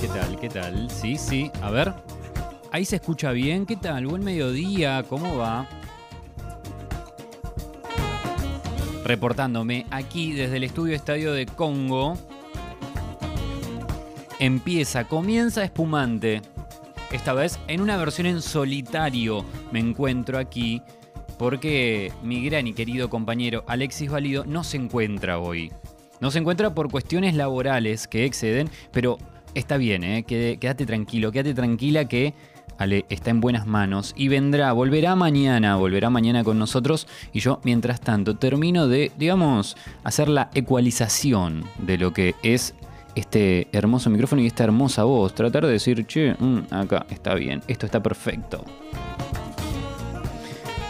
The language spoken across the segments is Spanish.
¿Qué tal? ¿Qué tal? Sí, sí. A ver. Ahí se escucha bien. ¿Qué tal? Buen mediodía. ¿Cómo va? Reportándome aquí desde el estudio Estadio de Congo. Empieza, comienza espumante. Esta vez en una versión en solitario me encuentro aquí porque mi gran y querido compañero Alexis Valido no se encuentra hoy. No se encuentra por cuestiones laborales que exceden, pero está bien, ¿eh? quédate tranquilo, quédate tranquila que Ale está en buenas manos y vendrá, volverá mañana, volverá mañana con nosotros y yo mientras tanto termino de, digamos, hacer la ecualización de lo que es este hermoso micrófono y esta hermosa voz, tratar de decir, che, mm, acá está bien, esto está perfecto.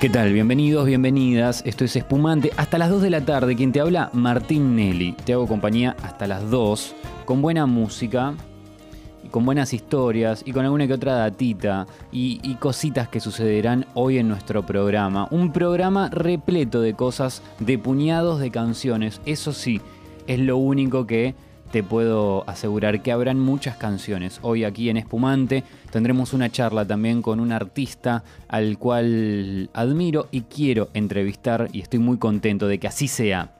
¿Qué tal? Bienvenidos, bienvenidas. Esto es Espumante. Hasta las 2 de la tarde, quien te habla, Martín Nelly. Te hago compañía hasta las 2, con buena música, con buenas historias y con alguna que otra datita y, cositas que sucederán hoy en nuestro programa. Un programa repleto de cosas, de puñados de canciones. Eso sí, es lo único que te puedo asegurar que habrán muchas canciones. Hoy aquí en Espumante tendremos una charla también con un artista al cual admiro y quiero entrevistar y estoy muy contento de que así sea.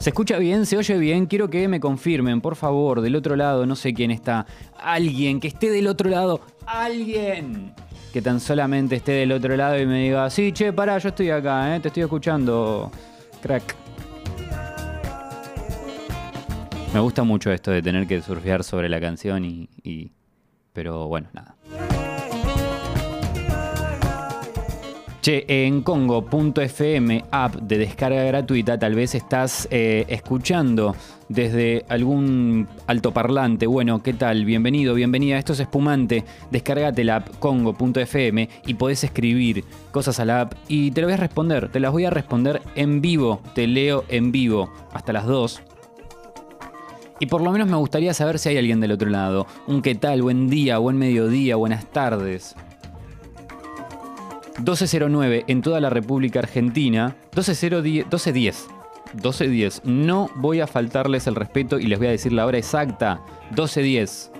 ¿Se escucha bien? ¿Se oye bien? Quiero que me confirmen, por favor, del otro lado, no sé quién está. Alguien que esté del otro lado. Alguien que tan solamente esté del otro lado y me diga, sí, che, pará, yo estoy acá, ¿eh? te estoy escuchando, crack. Me gusta mucho esto de tener que surfear sobre la canción y, y... Pero bueno, nada. Che, en Congo.fm, app de descarga gratuita, tal vez estás eh, escuchando desde algún altoparlante. Bueno, ¿qué tal? Bienvenido, bienvenida. Esto es Espumante. Descárgate la app Congo.fm y podés escribir cosas a la app y te lo voy a responder. Te las voy a responder en vivo. Te leo en vivo hasta las 2. Y por lo menos me gustaría saber si hay alguien del otro lado. Un qué tal, buen día, buen mediodía, buenas tardes. 1209 en toda la República Argentina. 1210. 1210. 1210. No voy a faltarles el respeto y les voy a decir la hora exacta. 1210.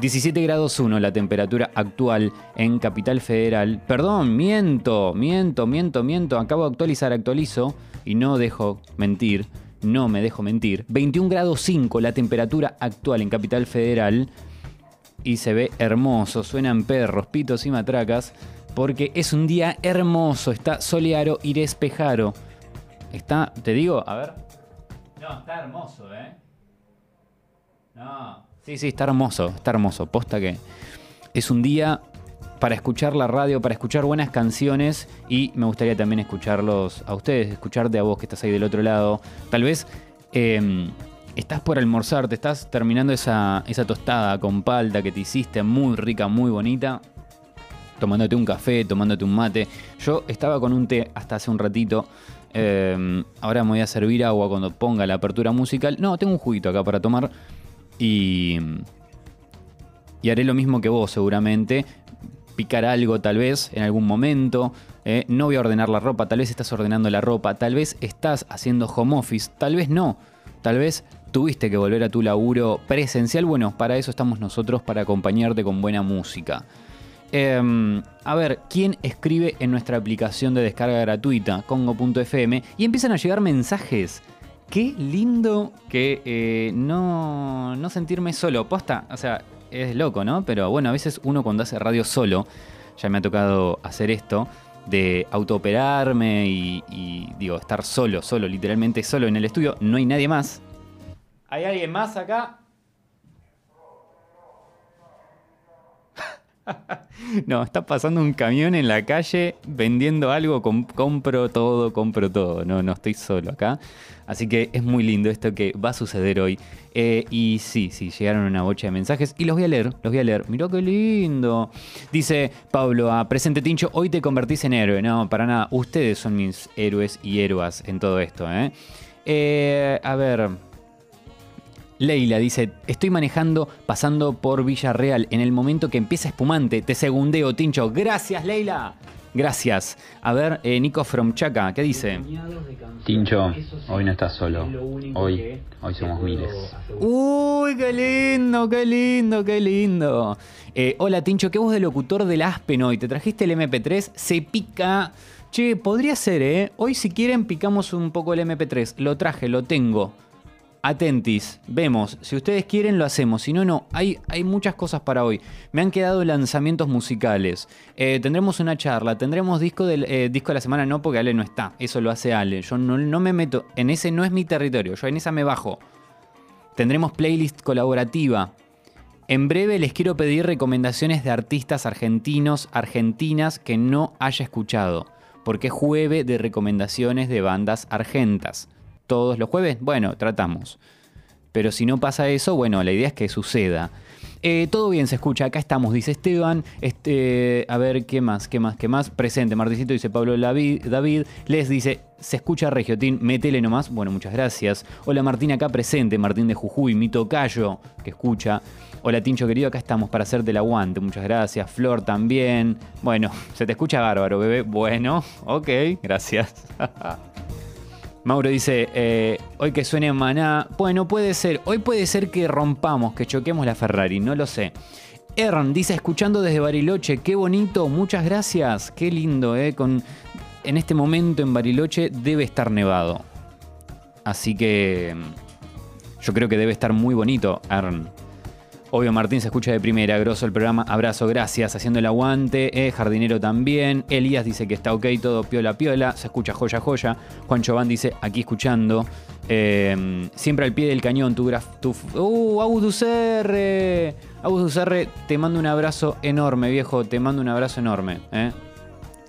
17 grados 1 la temperatura actual en Capital Federal. Perdón, miento, miento, miento, miento. Acabo de actualizar, actualizo y no dejo mentir no me dejo mentir. 21 grados 5 la temperatura actual en Capital Federal. Y se ve hermoso, suenan perros, pitos y matracas. Porque es un día hermoso, está soleado y despejado. Está, te digo, a ver. No, está hermoso, ¿eh? No. Sí, sí, está hermoso, está hermoso. Posta que es un día para escuchar la radio, para escuchar buenas canciones y me gustaría también escucharlos a ustedes, escucharte a vos que estás ahí del otro lado. Tal vez em, estás por almorzar, te estás terminando esa, esa tostada con palta que te hiciste, muy rica, muy bonita, tomándote un café, tomándote un mate. Yo estaba con un té hasta hace un ratito. Em, ahora me voy a servir agua cuando ponga la apertura musical. No, tengo un juguito acá para tomar. Y, y haré lo mismo que vos seguramente picar algo tal vez en algún momento. Eh, no voy a ordenar la ropa, tal vez estás ordenando la ropa, tal vez estás haciendo home office, tal vez no, tal vez tuviste que volver a tu laburo presencial. Bueno, para eso estamos nosotros, para acompañarte con buena música. Em, a ver, ¿quién escribe en nuestra aplicación de descarga gratuita, congo.fm? Y empiezan a llegar mensajes. Qué lindo que eh, no, no sentirme solo. Posta, o sea, es loco, ¿no? Pero bueno, a veces uno cuando hace radio solo, ya me ha tocado hacer esto, de autooperarme y, y digo, estar solo, solo, literalmente solo en el estudio, no hay nadie más. ¿Hay alguien más acá? no, está pasando un camión en la calle vendiendo algo, compro todo, compro todo. No, no estoy solo acá. Así que es muy lindo esto que va a suceder hoy. Eh, y sí, sí, llegaron una bocha de mensajes y los voy a leer, los voy a leer. Mirá qué lindo. Dice Pablo a Presente Tincho, hoy te convertís en héroe. No, para nada. Ustedes son mis héroes y héroas en todo esto. ¿eh? Eh, a ver. Leila dice, estoy manejando pasando por Villarreal en el momento que empieza espumante. Te segundeo, Tincho. Gracias, Leila. Gracias. A ver, eh, Nico From Chaca, ¿qué dice? Tincho, hoy no estás solo. Hoy, hoy somos miles. Uy, qué lindo, qué lindo, qué lindo. Eh, hola Tincho, qué voz de locutor del Aspen hoy. ¿Te trajiste el MP3? Se pica. Che, podría ser, ¿eh? Hoy si quieren picamos un poco el MP3. Lo traje, lo tengo. Atentis, vemos. Si ustedes quieren lo hacemos. Si no, no. Hay, hay muchas cosas para hoy. Me han quedado lanzamientos musicales. Eh, tendremos una charla. Tendremos disco, eh, disco de la semana. No, porque Ale no está. Eso lo hace Ale. Yo no, no me meto. En ese no es mi territorio. Yo en esa me bajo. Tendremos playlist colaborativa. En breve les quiero pedir recomendaciones de artistas argentinos, argentinas que no haya escuchado porque es de recomendaciones de bandas argentas. ¿Todos los jueves? Bueno, tratamos. Pero si no pasa eso, bueno, la idea es que suceda. Eh, todo bien se escucha, acá estamos, dice Esteban. Este, a ver, ¿qué más? ¿Qué más? ¿Qué más? Presente, Marticito dice Pablo David. Les dice, se escucha Regiotín, metele nomás. Bueno, muchas gracias. Hola Martín, acá presente, Martín de Jujuy, mi tocayo, que escucha. Hola Tincho querido, acá estamos para hacerte el aguante, muchas gracias. Flor también. Bueno, se te escucha bárbaro, bebé. Bueno, ok, gracias. Mauro dice, eh, hoy que suene maná. Bueno, puede ser. Hoy puede ser que rompamos, que choquemos la Ferrari, no lo sé. Ern dice, escuchando desde Bariloche, qué bonito, muchas gracias. Qué lindo, ¿eh? Con, en este momento en Bariloche debe estar nevado. Así que yo creo que debe estar muy bonito, Ern. Obvio, Martín se escucha de primera, grosso el programa. Abrazo, gracias, haciendo el aguante. Eh, jardinero también. Elías dice que está ok, todo piola, piola. Se escucha joya, joya. Juan Chován dice, aquí escuchando. Eh, siempre al pie del cañón, tu graf. Tu, ¡Uh, Auguducerre! Auguducerre, te mando un abrazo enorme, viejo. Te mando un abrazo enorme. Eh.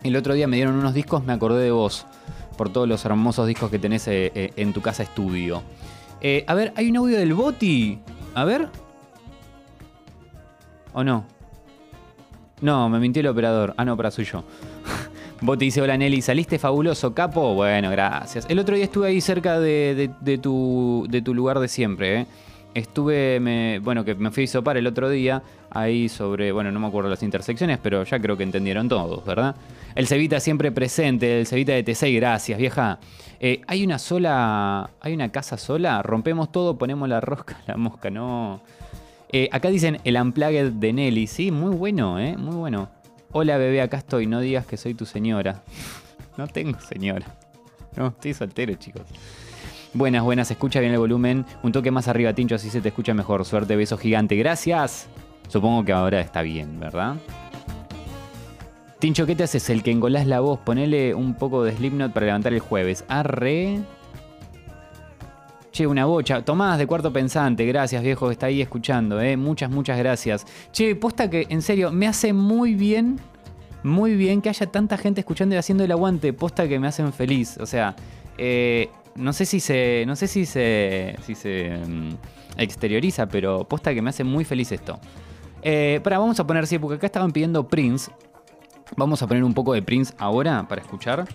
El otro día me dieron unos discos, me acordé de vos. Por todos los hermosos discos que tenés eh, en tu casa estudio. a ver, hay un audio del Boti. A ver. ¿O no? No, me mintió el operador. Ah, no, para soy yo. Vos te dice, hola Nelly, ¿saliste fabuloso, capo? Bueno, gracias. El otro día estuve ahí cerca de, tu, de tu, lugar de siempre, ¿eh? Estuve, bueno, que me fui a sopar el otro día, ahí sobre, bueno, no me acuerdo las intersecciones, pero ya creo que entendieron todos, ¿verdad? El Cevita siempre presente, el Cevita de T6, gracias, vieja. Eh, hay una sola, hay una casa sola, rompemos todo, ponemos la rosca, la mosca, no... Eh, acá dicen el unplugged de Nelly. Sí, muy bueno, ¿eh? Muy bueno. Hola bebé, acá estoy. No digas que soy tu señora. no tengo señora. No, estoy soltero, chicos. Buenas, buenas. Escucha bien el volumen. Un toque más arriba, Tincho, así se te escucha mejor. Suerte, beso gigante. Gracias. Supongo que ahora está bien, ¿verdad? Tincho, ¿qué te haces? El que engolás la voz. Ponele un poco de Slipknot para levantar el jueves. Arre. Che, una bocha. Tomás de Cuarto Pensante, gracias viejo está ahí escuchando, ¿eh? Muchas, muchas gracias. Che, posta que, en serio, me hace muy bien, muy bien que haya tanta gente escuchando y haciendo el aguante. Posta que me hacen feliz. O sea, eh, no sé si se. No sé si se. si se mm, exterioriza, pero posta que me hace muy feliz esto. Eh, para, vamos a poner, sí, porque acá estaban pidiendo Prince. Vamos a poner un poco de Prince ahora para escuchar.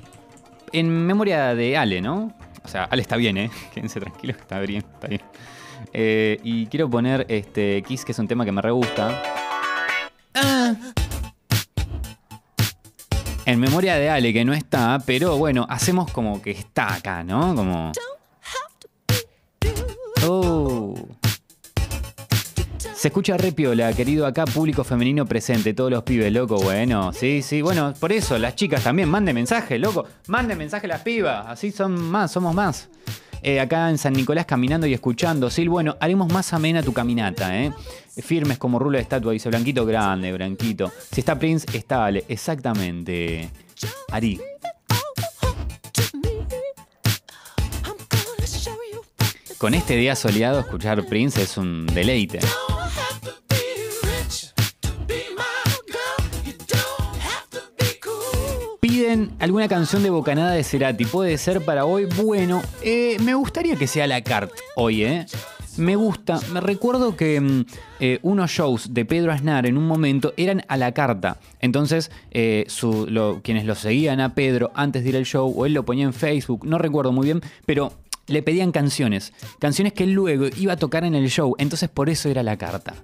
En memoria de Ale, ¿no? O sea, Ale está bien, ¿eh? Quédense tranquilos, está bien, está bien. Eh, y quiero poner este Kiss, que es un tema que me re gusta. Ah. En memoria de Ale, que no está, pero bueno, hacemos como que está acá, ¿no? Como. Se escucha re piola, querido acá, público femenino presente, todos los pibes, loco, bueno, sí, sí, bueno, por eso, las chicas también, manden mensaje, loco, manden mensaje a las pibas, así son más, somos más. Eh, acá en San Nicolás caminando y escuchando, sí, bueno, haremos más amena tu caminata, ¿eh? Firmes como rulo de estatua, dice Blanquito grande, Blanquito. Si está Prince, está exactamente. Ari. Con este día soleado, escuchar Prince es un deleite. Alguna canción de Bocanada de Cerati. ¿Puede ser para hoy? Bueno, eh, me gustaría que sea la carta hoy, ¿eh? Me gusta. Me recuerdo que mm, eh, unos shows de Pedro Aznar en un momento eran a la carta. Entonces, eh, quienes lo seguían a Pedro antes de ir al show, o él lo ponía en Facebook, no recuerdo muy bien, pero le pedían canciones. Canciones que él luego iba a tocar en el show. Entonces, por eso era la carta.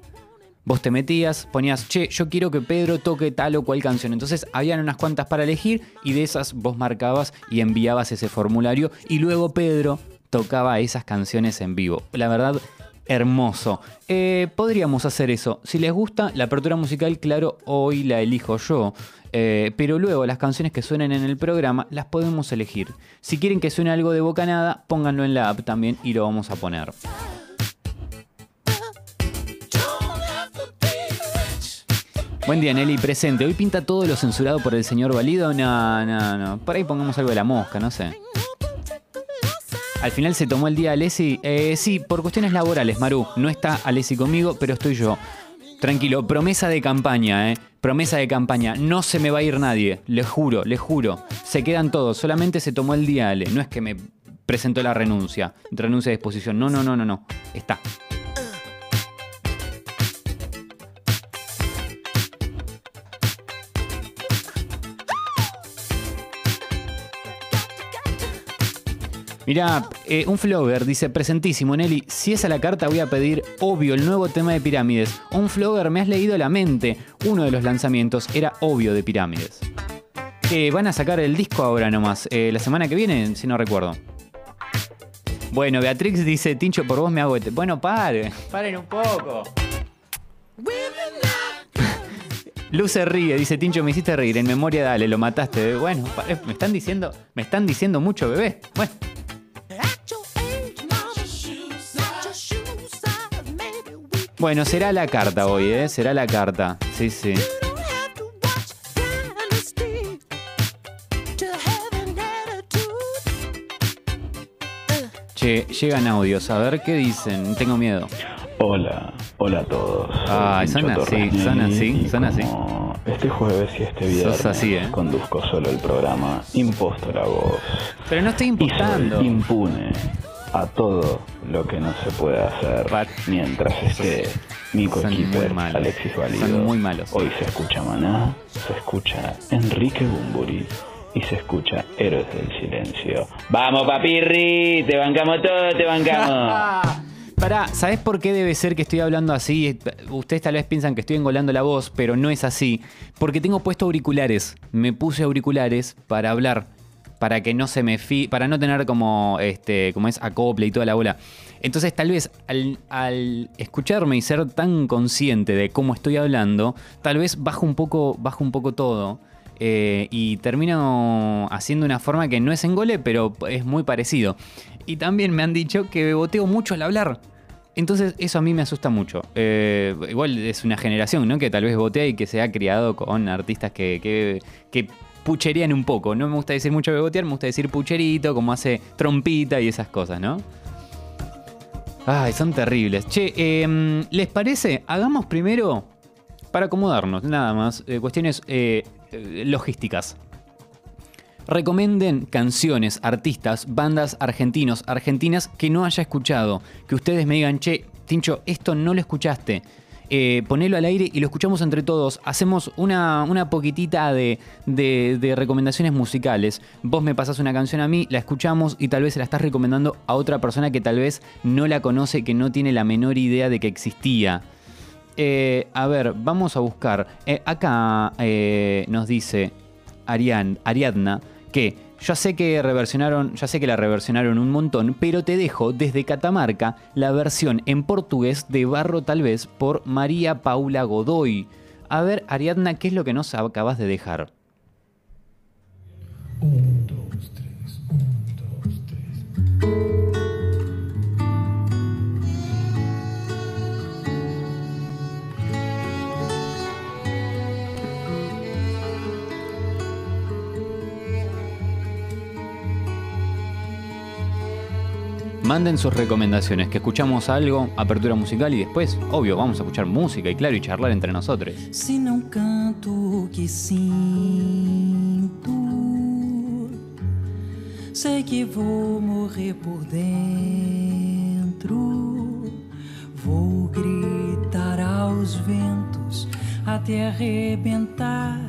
Vos te metías, ponías, che, yo quiero que Pedro toque tal o cual canción. Entonces habían unas cuantas para elegir y de esas vos marcabas y enviabas ese formulario y luego Pedro tocaba esas canciones en vivo. La verdad, hermoso. Eh, podríamos hacer eso. Si les gusta, la apertura musical, claro, hoy la elijo yo. Eh, pero luego las canciones que suenen en el programa las podemos elegir. Si quieren que suene algo de bocanada, pónganlo en la app también y lo vamos a poner. Buen día, Nelly, presente. Hoy pinta todo lo censurado por el señor Valido. No, no, no. Por ahí pongamos algo de la mosca, no sé. Al final se tomó el día Alessi. Eh, sí, por cuestiones laborales, Maru. No está Alessi conmigo, pero estoy yo. Tranquilo, promesa de campaña, ¿eh? Promesa de campaña. No se me va a ir nadie. Le juro, le juro. Se quedan todos. Solamente se tomó el día Ale. No es que me presentó la renuncia. Renuncia de exposición. No, no, no, no, no. Está. Mira, eh, un flogger dice, presentísimo, Nelly, si es a la carta voy a pedir, obvio, el nuevo tema de pirámides. Un flogger, me has leído la mente. Uno de los lanzamientos era obvio de pirámides. Que van a sacar el disco ahora nomás, eh, la semana que viene, si no recuerdo. Bueno, Beatrix dice, Tincho, por vos me hago... Este-". Bueno, paren, paren un poco. Luz se ríe, dice Tincho, me hiciste reír, en memoria dale, lo mataste. Bueno, me están diciendo, me están diciendo mucho, bebé. Bueno. Bueno, será la carta hoy, ¿eh? Será la carta. Sí, sí. Che, llegan audios. A ver qué dicen. Tengo miedo. Hola, hola a todos. Ah, son así, son así, son así. Este jueves y este viernes así, ¿eh? conduzco solo el programa, imposto la voz. Pero no estoy impostando. impune a todo lo que no se puede hacer mientras esté mi coequiper Alexis Valido. Son muy malos. Hoy se escucha Maná, se escucha Enrique Bumburi y se escucha Héroes del Silencio. ¡Vamos, papirri! ¡Te bancamos todo, te bancamos! Pará, ¿sabés por qué debe ser que estoy hablando así? Ustedes tal vez piensan que estoy engolando la voz, pero no es así. Porque tengo puesto auriculares. Me puse auriculares para hablar para que no se me fi para no tener como este como es acople y toda la bola. Entonces tal vez al, escucharme y ser tan consciente de cómo estoy hablando, tal vez bajo un poco, bajo un poco todo. Eh, y termino haciendo una forma que no es engole, pero es muy parecido. Y también me han dicho que beboteo mucho al hablar. Entonces eso a mí me asusta mucho. Eh, igual es una generación, ¿no? Que tal vez botea y que se ha criado con artistas que, que pucherían un poco. No me gusta decir mucho bebotear, me gusta decir pucherito, como hace trompita y esas cosas, ¿no? Ay, son terribles. Che, em, ¿les parece? Hagamos primero, para acomodarnos, nada más, eh, cuestiones eh, eh, logísticas. Recomienden canciones, artistas, bandas argentinos, argentinas que no haya escuchado. Que ustedes me digan, che, Tincho, esto no lo escuchaste eh, ponelo al aire y lo escuchamos entre todos. Hacemos una, una poquitita de, de, recomendaciones musicales. Vos me pasás una canción a mí, la escuchamos y tal vez se la estás recomendando a otra persona que tal vez no la conoce, que no tiene la menor idea de que existía. Eh, a ver, vamos a buscar. Eh, acá nos dice Ariadna que ya sé que reversionaron, ya sé que la reversionaron un montón, pero te dejo desde Catamarca la versión en portugués de Barro tal vez por María Paula Godoy. A ver, Ariadna, ¿qué es lo que nos acabas de dejar? Manden sus recomendaciones, que escuchamos algo, apertura musical y después, obvio, vamos a escuchar música y claro, y charlar entre nosotros. Si no canto que sinto, sei que vou morrer por dentro. Vou gritar aos ventos até arrebentar,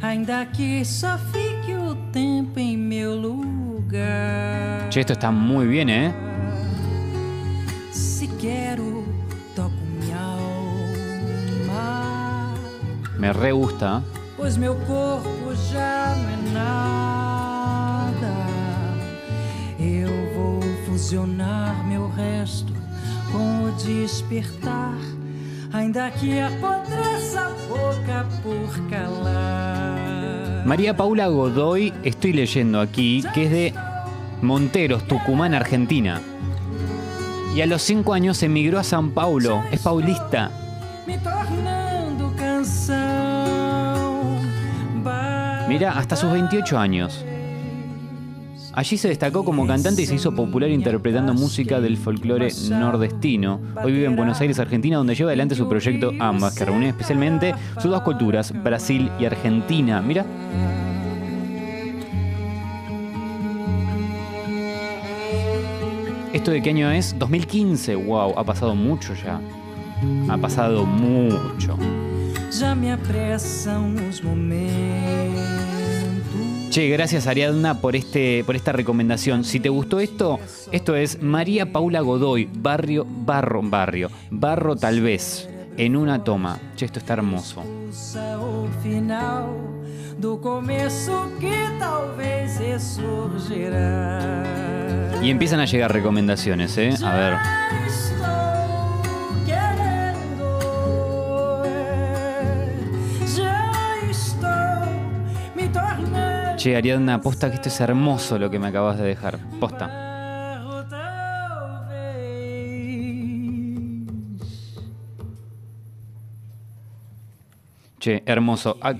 ainda que só fique o tempo em meu lugar. Che, esto está muy bien, ¿eh? Me re gusta. Pois meu corpo não é nada. Eu vou fusionar meu resto com o despertar. Ainda que apodreça boca por calar. María Paula Godoy, estoy leyendo aquí, que es de Monteros, Tucumán, Argentina. Y a los 5 años emigró a San Paulo, es paulista. Mira, hasta sus 28 años. Allí se destacó como cantante y se hizo popular interpretando música del folclore nordestino. Hoy vive en Buenos Aires, Argentina, donde lleva adelante su proyecto Ambas, que reúne especialmente sus dos culturas, Brasil y Argentina. Mira. ¿Esto de qué año es? 2015. Wow, ha pasado mucho ya. Ha pasado mucho. Já me apressam os momentos. Che, gracias Ariadna por, este, por esta recomendación. Si te gustó esto, esto es María Paula Godoy, Barrio, Barro, Barrio, Barro tal vez, en una toma. Che, esto está hermoso. Y empiezan a llegar recomendaciones, ¿eh? A ver. Che, Ariadna, aposta que esto es hermoso lo que me acabas de dejar. Posta. Che, hermoso. Ac-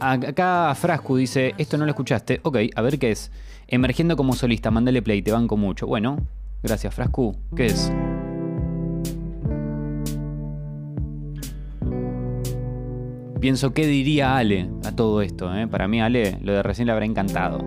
ac- Acá Frascu dice, esto no lo escuchaste. Ok, a ver qué es. Emergiendo como solista, mandale play, te banco mucho. Bueno, gracias Frascu. ¿Qué es? Pienso qué diría Ale a todo esto. eh? Para mí Ale, lo de recién le habrá encantado.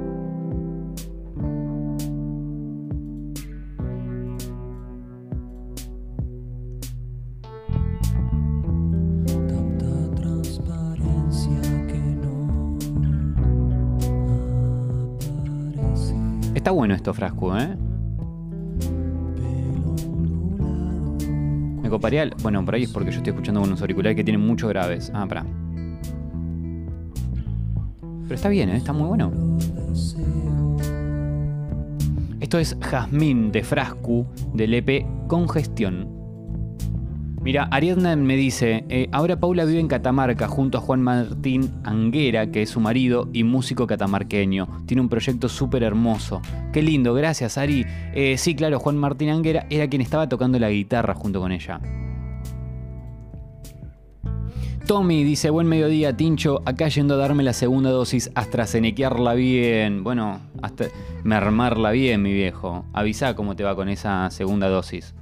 Está bueno esto, Frascu, ¿eh? Me coparía... Bueno, por ahí es porque yo estoy escuchando con unos auriculares que tienen mucho graves. Ah, pará. Está bien, ¿eh? Está muy bueno. Esto es Jazmín de Frascu del EP Congestión. Mira, Ariadna me dice, eh, ahora Paula vive en Catamarca junto a Juan Martín Anguera, que es su marido y músico catamarqueño. Tiene un proyecto súper hermoso. Qué lindo, gracias Ari. Eh, sí, claro, Juan Martín Anguera era quien estaba tocando la guitarra junto con ella. Tommy dice, buen mediodía, Tincho, acá yendo a darme la segunda dosis, AstraZenequearla bien. Bueno, hasta mermarla bien, mi viejo. Avisa cómo te va con esa segunda dosis.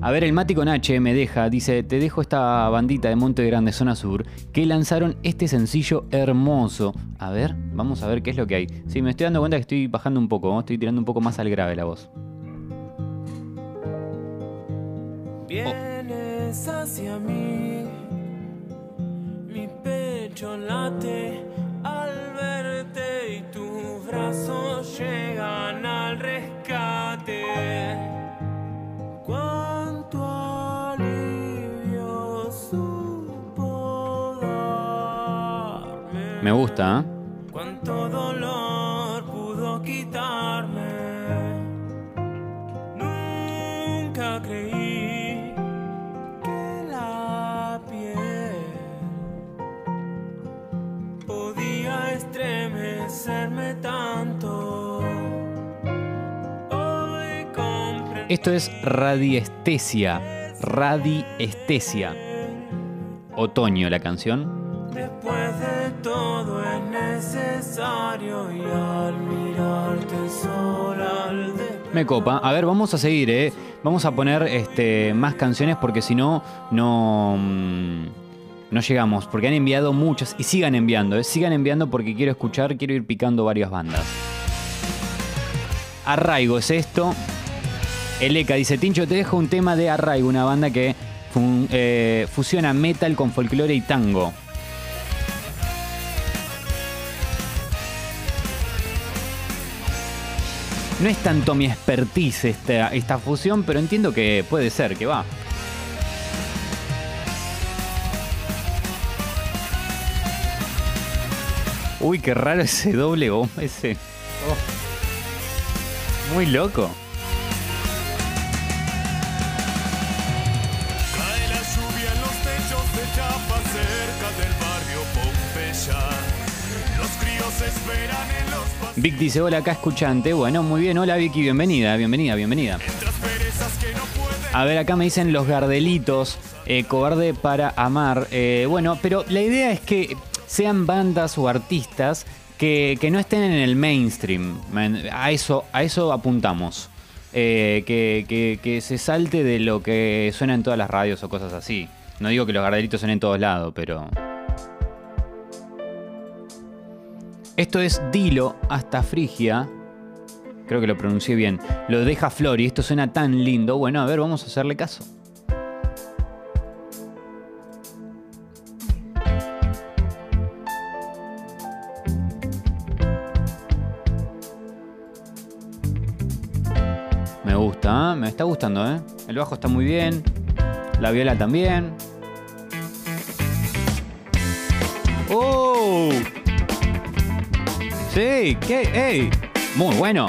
A ver, el Mati con H me deja, dice, te dejo esta bandita de Monte Grande, zona sur, que lanzaron este sencillo hermoso. A ver, vamos a ver qué es lo que hay. Sí, me estoy dando cuenta que estoy bajando un poco, ¿no? estoy tirando un poco más al grave la voz. Hacia mí, mi pecho late al verte y tus brazos llegan al rescate. Cuánto alivio supo darme. Me gusta, ¿eh? Esto es radiestesia. Radiestesia. Otoño la canción. Después de todo es necesario y al mirarte sola al. Me copa. A ver, vamos a seguir, ¿eh? Vamos a poner este, más canciones porque si no, no, mm, no llegamos. Porque han enviado muchas y sigan enviando, ¿eh? Sigan enviando porque quiero escuchar, quiero ir picando varias bandas. Arraigo es esto. Eleca dice, Tincho, te dejo un tema de Arraigo, una banda que eh, fusiona metal con folclore y tango. No es tanto mi expertise esta, fusión, pero entiendo que puede ser, que va. Uy, qué raro ese doble bomba, ese. Oh. Muy loco. Vic dice, hola, acá escuchante. Bueno, muy bien, hola Vicky, bienvenida, bienvenida, bienvenida. A ver, acá me dicen los gardelitos, eh, cobarde para amar. Eh, bueno, pero la idea es que sean bandas o artistas que, que no estén en el mainstream. A eso, a eso apuntamos. Eh, que, que- que se salte de lo que suena en todas las radios o cosas así. No digo que los gardelitos suenen en todos lados, pero... Esto es Dilo hasta Frigia. Creo que lo pronuncié bien. Lo deja Flor y esto suena tan lindo. Bueno, a ver, vamos a hacerle caso. Me gusta, ¿eh? me está gustando, ¿eh? El bajo está muy bien. La viola también. Sí, ¿qué? ¡Ey! Muy bueno.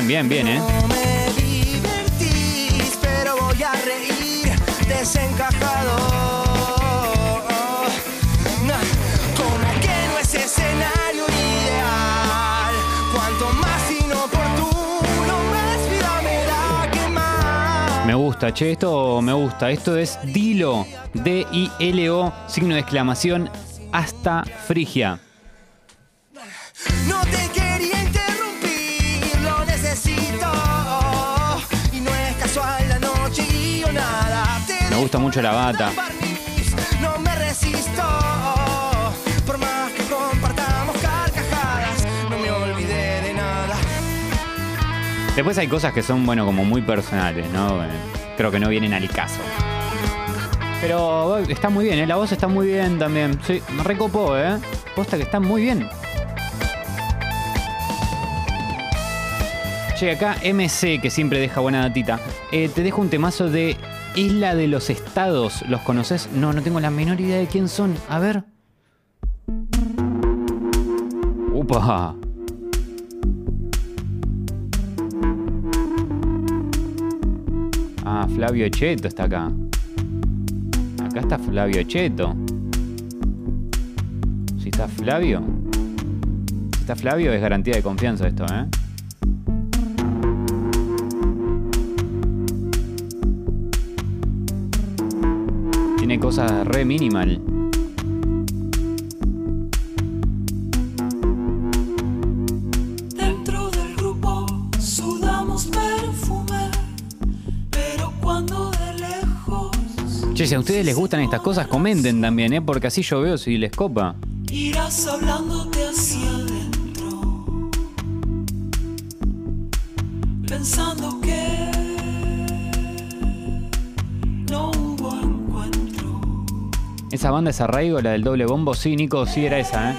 Bien, bien, bien, ¿eh? No me divertís, pero voy a reír desencajado. Como que no es escenario ideal. Cuanto más inoportuno, más vida me da quemar. Me gusta, che, esto me gusta. Esto es Dilo, D-I-L-O, signo de exclamación, hasta Frigia. Me gusta mucho la bata. barniz, No me resisto. Por más que compartamos carcajadas, no me olvidé de nada. Después hay cosas que son, bueno, como muy personales, ¿no? Creo que no vienen al caso. Pero está muy bien, ¿eh? La voz está muy bien también. Sí, me recopó, ¿eh? Posta que está muy bien. Che, acá MC, que siempre deja buena datita. Eh, te dejo un temazo de Isla de los Estados. ¿Los conoces? No, no tengo la menor idea de quién son. A ver. ¡Upa! Ah, Flavio Cheto está acá. Acá está Flavio Cheto. Si está Flavio. Si está Flavio es garantía de confianza esto, ¿eh? Tiene cosas re minimal. Dentro del grupo sudamos perfume, pero cuando de lejos Che, si a ustedes les gustan estas cosas, comenten también, ¿eh? Porque así yo veo si les copa. irás hablándote Esa banda es Arraigo, la del doble bombo. Sí, Nico, sí era esa, ¿eh?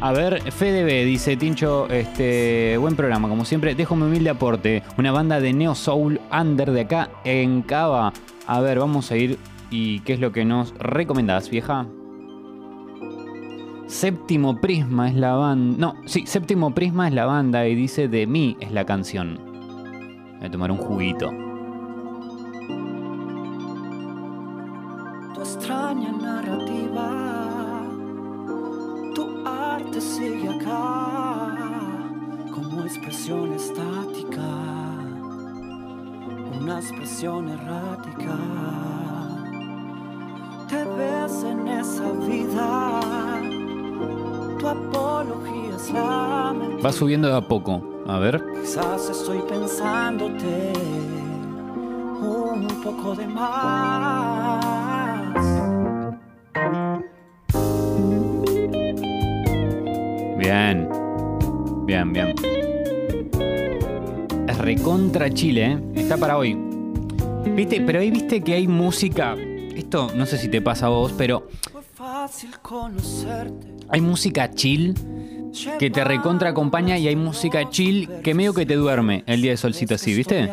A ver, FDB, dice Tincho, este, buen programa, como siempre. Dejo mi humilde aporte. Una banda de Neo Soul Under de acá en Cava. A ver, vamos a ir. ¿Y qué es lo que nos recomendás, vieja? Séptimo Prisma es la banda. No, sí, Séptimo Prisma es la banda y dice De mí es la canción. Voy a tomar un juguito. tu extraña narrativa. Tu arte sigue acá como expresión estática, una expresión errática. Te ves en esa vida, tu apología es la mentira. Va subiendo de a poco. A ver. Quizás estoy pensándote un poco de más. Bien. Bien, bien. Es recontra Chile, ¿eh? Está para hoy. Viste, pero ahí viste que hay música. Esto no sé si te pasa a vos, pero. Hay música chill que te recontra acompaña y hay música chill que medio que te duerme el día de solcito así, ¿viste?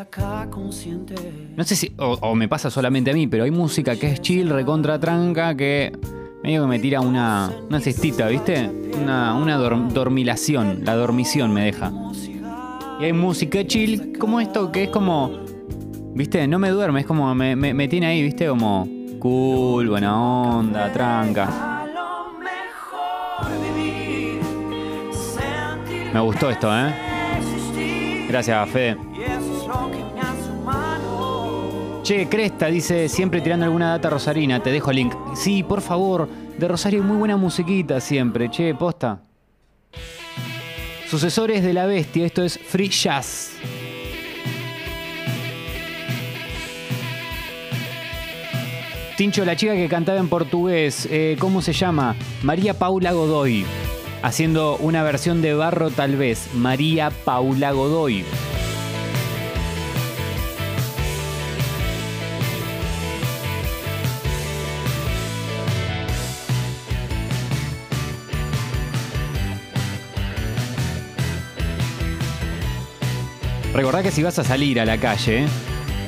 No sé si. O, o me pasa solamente a mí, pero hay música que es chill, recontra tranca, que medio que me tira una, una cestita, ¿viste? Una, una dorm- dormilación. La dormición me deja. Y hay música chill como esto, que es como. ¿Viste? No me duerme, es como. Me, me- me tiene ahí, ¿viste? Como. Cool, buena onda, tranca. Me gustó esto, ¿eh? Gracias, Fede. Che, Cresta dice, siempre tirando alguna data rosarina, te dejo link. Sí, por favor, de Rosario muy buena musiquita siempre, che, posta. Sucesores de la bestia, esto es Free Jazz. Tincho, la chica que cantaba en portugués, eh, ¿cómo se llama? María Paula Godoy. Haciendo una versión de Barro tal vez. María Paula Godoy. Recordá que si vas a salir a la calle,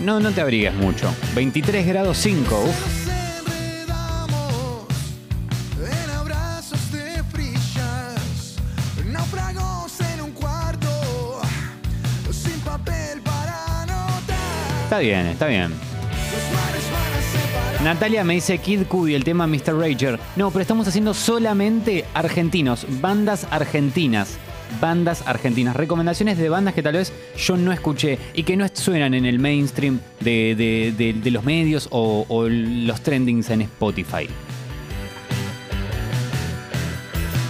no, no te abrigues mucho. 23 grados 5. uf. Está bien, está bien. Natalia me dice Kid Cudi, el tema Mr. Rager. No, pero estamos haciendo solamente argentinos, bandas argentinas. Bandas argentinas. Recomendaciones de bandas que tal vez yo no escuché y que no suenan en el mainstream de los medios o, o los trendings en Spotify.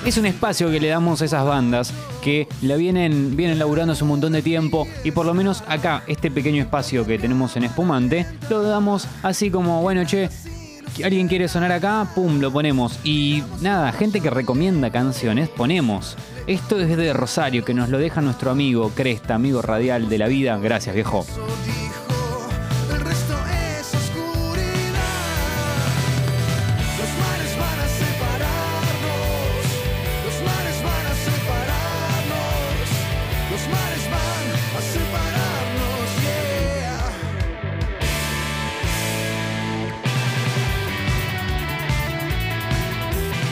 Es un espacio que le damos a esas bandas que la vienen, vienen laburando hace un montón de tiempo y por lo menos acá, este pequeño espacio que tenemos en Espumante, lo damos así como, bueno, che, alguien quiere sonar acá, pum, lo ponemos. Y nada, gente que recomienda canciones, ponemos. Esto es de Rosario, que nos lo deja nuestro amigo Cresta, amigo radial de la vida. Gracias, viejo.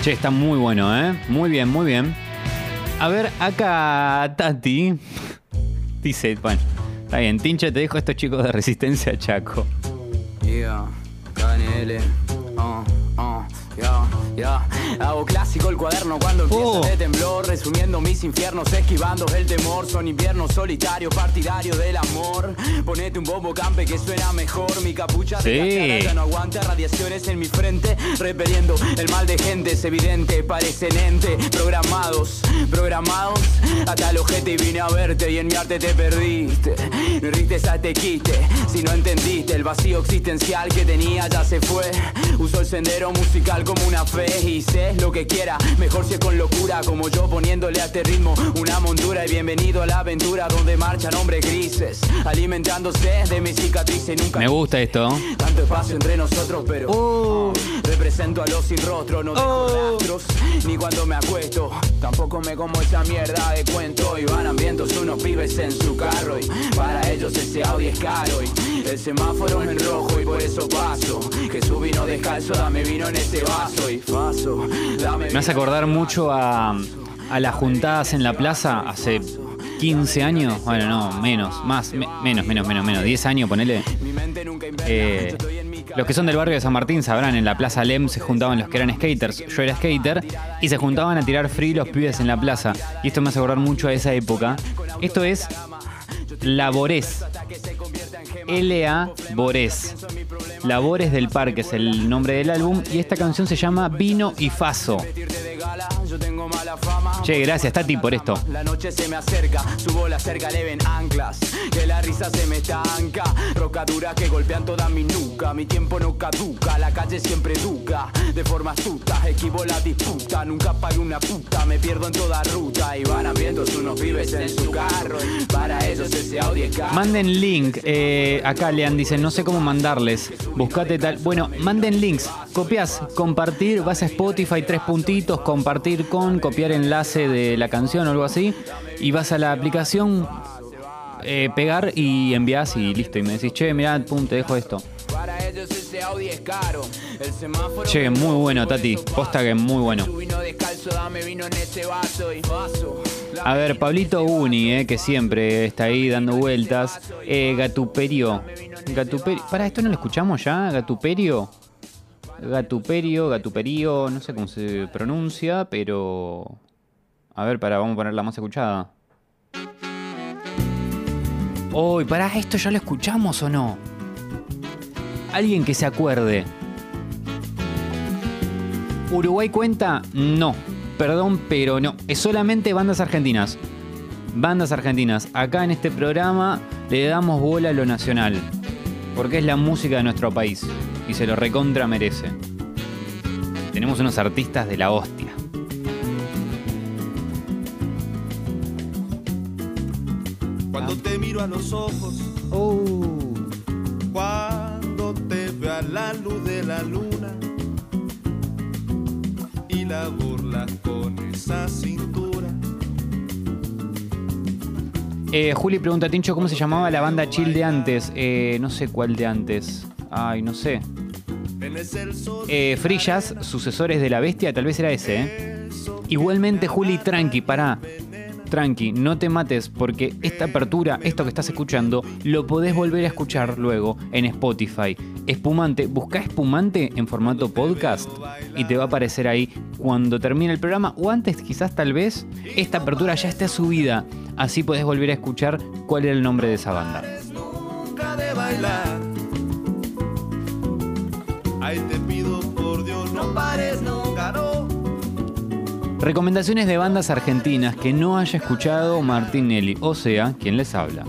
Che, está muy bueno, ¿eh? Muy bien, muy bien. A ver, acá Tati dice, bueno, está bien, Tincha, te dejo estos chicos de Resistencia Chaco. Hago clásico el cuaderno cuando empieza Oh. de temblor, resumiendo mis infiernos, esquivando el temor. Son inviernos solitarios, partidario del amor. Ponete un bombo campe que suena mejor. Mi capucha Sí. de cacharata no aguanta radiaciones en mi frente, repeliendo el mal de gente. Es evidente, parecen ente, programados, programados. Hasta el ojete y vine a verte y en mi arte te perdiste. No a este quiste, si no entendiste el vacío existencial que tenía ya se fue. Uso el sendero musical como una fe y sé lo que quiera. Mejor si es con locura, como yo poniéndole a este ritmo una montura. Y bienvenido a la aventura donde marchan hombres grises, alimentándose de mis cicatrices. Nunca Me gusta esto. tanto espacio entre nosotros, pero Oh. represento a los sin rostro, no dejo Oh. rastros, ni cuando me acuesto. Tampoco me como esa mierda de cuento. Y van hambrientos unos pibes en su carro. Y para ellos ese Audi es caro. Y el semáforo es en rojo y por eso paso. Jesús vino descalzo, dame vino en ese vaso. Y paso, Me hace acordar mucho a, las juntadas en la plaza hace 15 años. Bueno, no, menos, más, me- menos, menos, menos, menos. 10 años, ponele. Eh, los que son del barrio de San Martín sabrán, en la Plaza Lem se juntaban los que eran skaters, yo era skater, y se juntaban a tirar free los pibes en la plaza. Y esto me hace acordar mucho a esa época. Esto es Labores. L.A. Bores. Labores del Parque es el nombre del álbum y esta canción se llama Vino y Faso. Che, gracias, Tati, por esto. La noche se me acerca, subo la cerca, le ven anclas. Que la risa se me estanca. Rocadura que golpean toda mi nuca. Mi tiempo no caduca, la calle siempre educa. De forma astuta, esquivo la disputa. Nunca pago una puta, me pierdo en toda ruta. Y van hambrientos unos vives en su carro. Para ellos ese Audi es caro. Manden link. eh, acá Lean dice, no sé cómo mandarles. Buscate tal. Bueno, manden links. Copias, compartir, vas a Spotify, tres puntitos, compartir con, copiar enlace de la canción o algo así. Y vas a la aplicación, eh, pegar y envías y listo. Y me decís, che, mirá, pum, te dejo esto. Che, muy bueno, Tati. Posta que muy bueno. A ver, Pablito Uni, eh, que siempre está ahí dando vueltas. Eh, Gatuperio. Gatuperio. Para, ¿esto no lo escuchamos ya? Gatuperio. Gatuperio, Gatuperio, no sé cómo se pronuncia, pero. A ver, para, vamos a poner la más escuchada. Uy, pará, ¿esto ya lo escuchamos o no? Alguien que se acuerde. ¿Uruguay cuenta? No. Perdón, pero no. Es solamente bandas argentinas. Bandas argentinas. Acá en este programa le damos bola a lo nacional. Porque es la música de nuestro país. Y se lo recontra merece. Tenemos unos artistas de la hostia. Cuando te miro a los ojos, Oh. cuando te veo a la luz de la luna y la burlas con esa cintura. Eh, Juli pregunta a Tincho cómo se llamaba la banda chill de antes. Eh, no sé cuál de antes. Ay, no sé. Eh, Jazz, sucesores de la bestia, tal vez era ese, ¿eh? Igualmente, Juli, tranqui, pará. Tranqui, no te mates, porque esta apertura, esto que estás escuchando, lo podés volver a escuchar luego en Spotify. Espumante, busca Espumante en formato podcast y te va a aparecer ahí cuando termine el programa o antes, quizás tal vez, esta apertura ya esté subida. Así podés volver a escuchar cuál era el nombre de esa banda. Ay, te pido por Dios, no pares nunca, no. Recomendaciones de bandas argentinas que no haya escuchado Martín Nelly, o sea, quien les habla.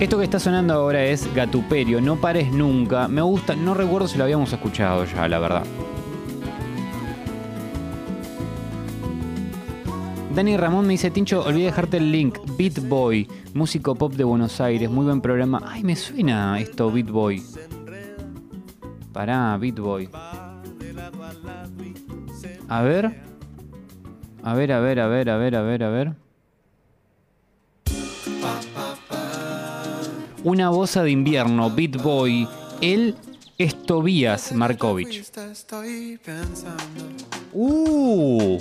Esto que está sonando ahora es Gatuperio, no pares nunca. Me gusta, no recuerdo si lo habíamos escuchado ya, la verdad. Dani Ramón me dice, Tincho, olvidé dejarte el link. Beat Boy, músico pop de Buenos Aires, muy buen programa. Ay, me suena esto, Beat Boy. Pará, Beat Boy. A ver. A ver, a ver, a ver, a ver, a ver, a ver. Una boza de invierno, Beat Boy. Él es Tobías Markovich. ¡Uh!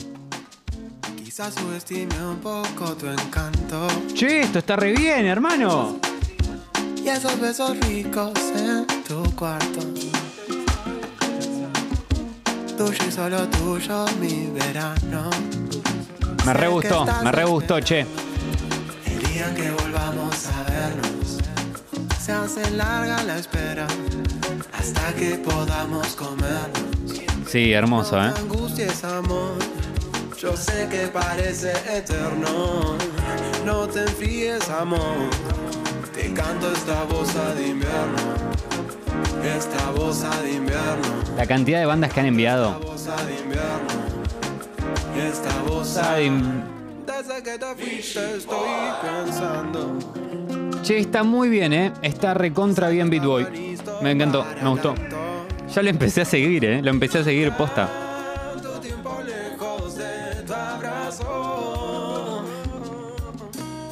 quizás subestime un poco tu encanto. Che, esto está re bien, hermano. Y esos besos ricos en tu cuarto. Tuyo y solo tuyo, mi verano. Me re gustó, me re gustó, che. El día que volvamos a vernos, se hace larga la espera hasta que podamos comernos. Sí, hermoso, ¿eh? Amor. Yo sé que parece eterno. No te enfríes, amor. Te canto esta boza de invierno. Esta boza de invierno. La cantidad de bandas que han enviado. Boza de invierno. Esta boza. Ay, Desde que te fuiste estoy pensando. Che, está muy bien, ¿eh? Está recontra bien Beat Boy. Me encantó, me gustó. Ya lo empecé a seguir, ¿eh? Lo empecé a seguir posta.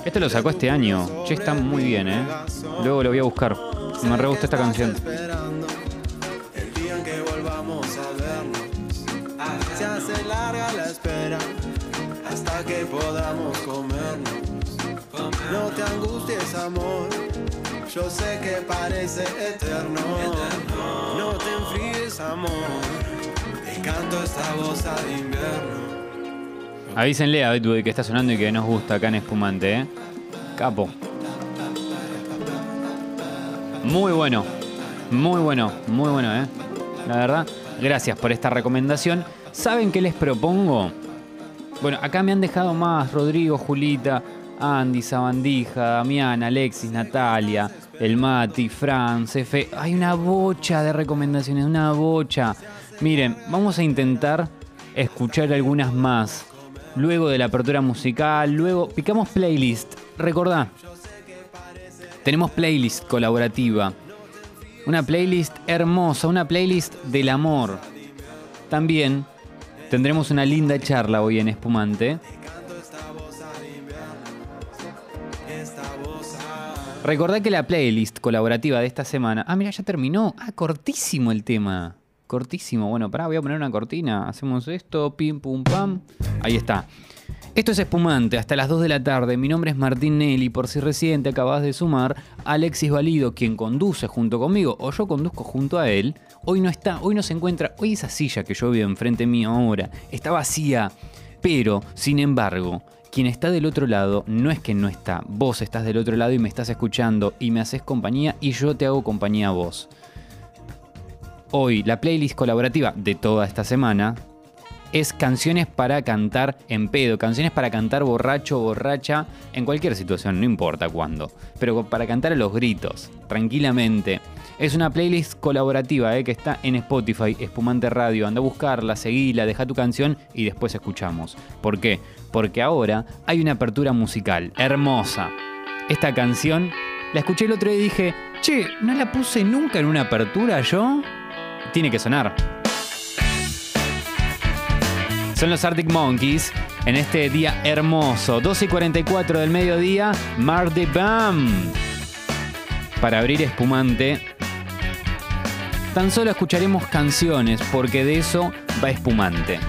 Esto lo sacó este año. Che, está muy bien, ¿eh? Luego lo voy a buscar. Me re gustó esta canción. Yo sé que parece eterno. fríes, amor. Te canto esta voz de invierno. Avísenle a Betwood que está sonando y que nos gusta acá en Espumante, ¿eh? Capo. Muy bueno. Muy bueno, muy bueno, ¿eh? La verdad, gracias por esta recomendación. ¿Saben qué les propongo? Bueno, acá me han dejado más Rodrigo, Julita, Andy, Sabandija, Damián, Alexis, Natalia, El Mati, Franz, F. Hay una bocha de recomendaciones, una bocha. Miren, vamos a intentar escuchar algunas más. Luego de la apertura musical, luego picamos playlist. Recordá, tenemos playlist colaborativa. Una playlist hermosa, una playlist del amor. También tendremos una linda charla hoy en Espumante. Recordá que la playlist colaborativa de esta semana. Ah, mira, ya terminó. Ah, cortísimo el tema. Cortísimo. Bueno, pará, voy a poner una cortina. Hacemos esto, pim, pum, pam. Ahí está. Esto es Espumante, hasta las 2 de la tarde. Mi nombre es Martín Nelly. Por si recién te acabas de sumar, Alexis Valido, quien conduce junto conmigo, o yo conduzco junto a él, hoy no está, hoy no se encuentra. Hoy esa silla que yo veo enfrente mío ahora está vacía. Pero, sin embargo, quien está del otro lado no es que no está. Vos estás del otro lado y me estás escuchando y me haces compañía y yo te hago compañía a vos. Hoy la playlist colaborativa de toda esta semana es canciones para cantar en pedo, canciones para cantar borracho, borracha, en cualquier situación, no importa cuándo, pero para cantar a los gritos, tranquilamente. Es una playlist colaborativa eh, que está en Spotify, Espumante Radio. Anda a buscarla, seguila, deja tu canción y después escuchamos. ¿Por qué? Porque ahora hay una apertura musical hermosa. Esta canción la escuché el otro día y dije, che, ¿no la puse nunca en una apertura yo? Tiene que sonar. Son los Arctic Monkeys en este día hermoso, 12 y 44 del mediodía, Mardi Bam. Para abrir espumante, tan solo escucharemos canciones porque de eso va espumante.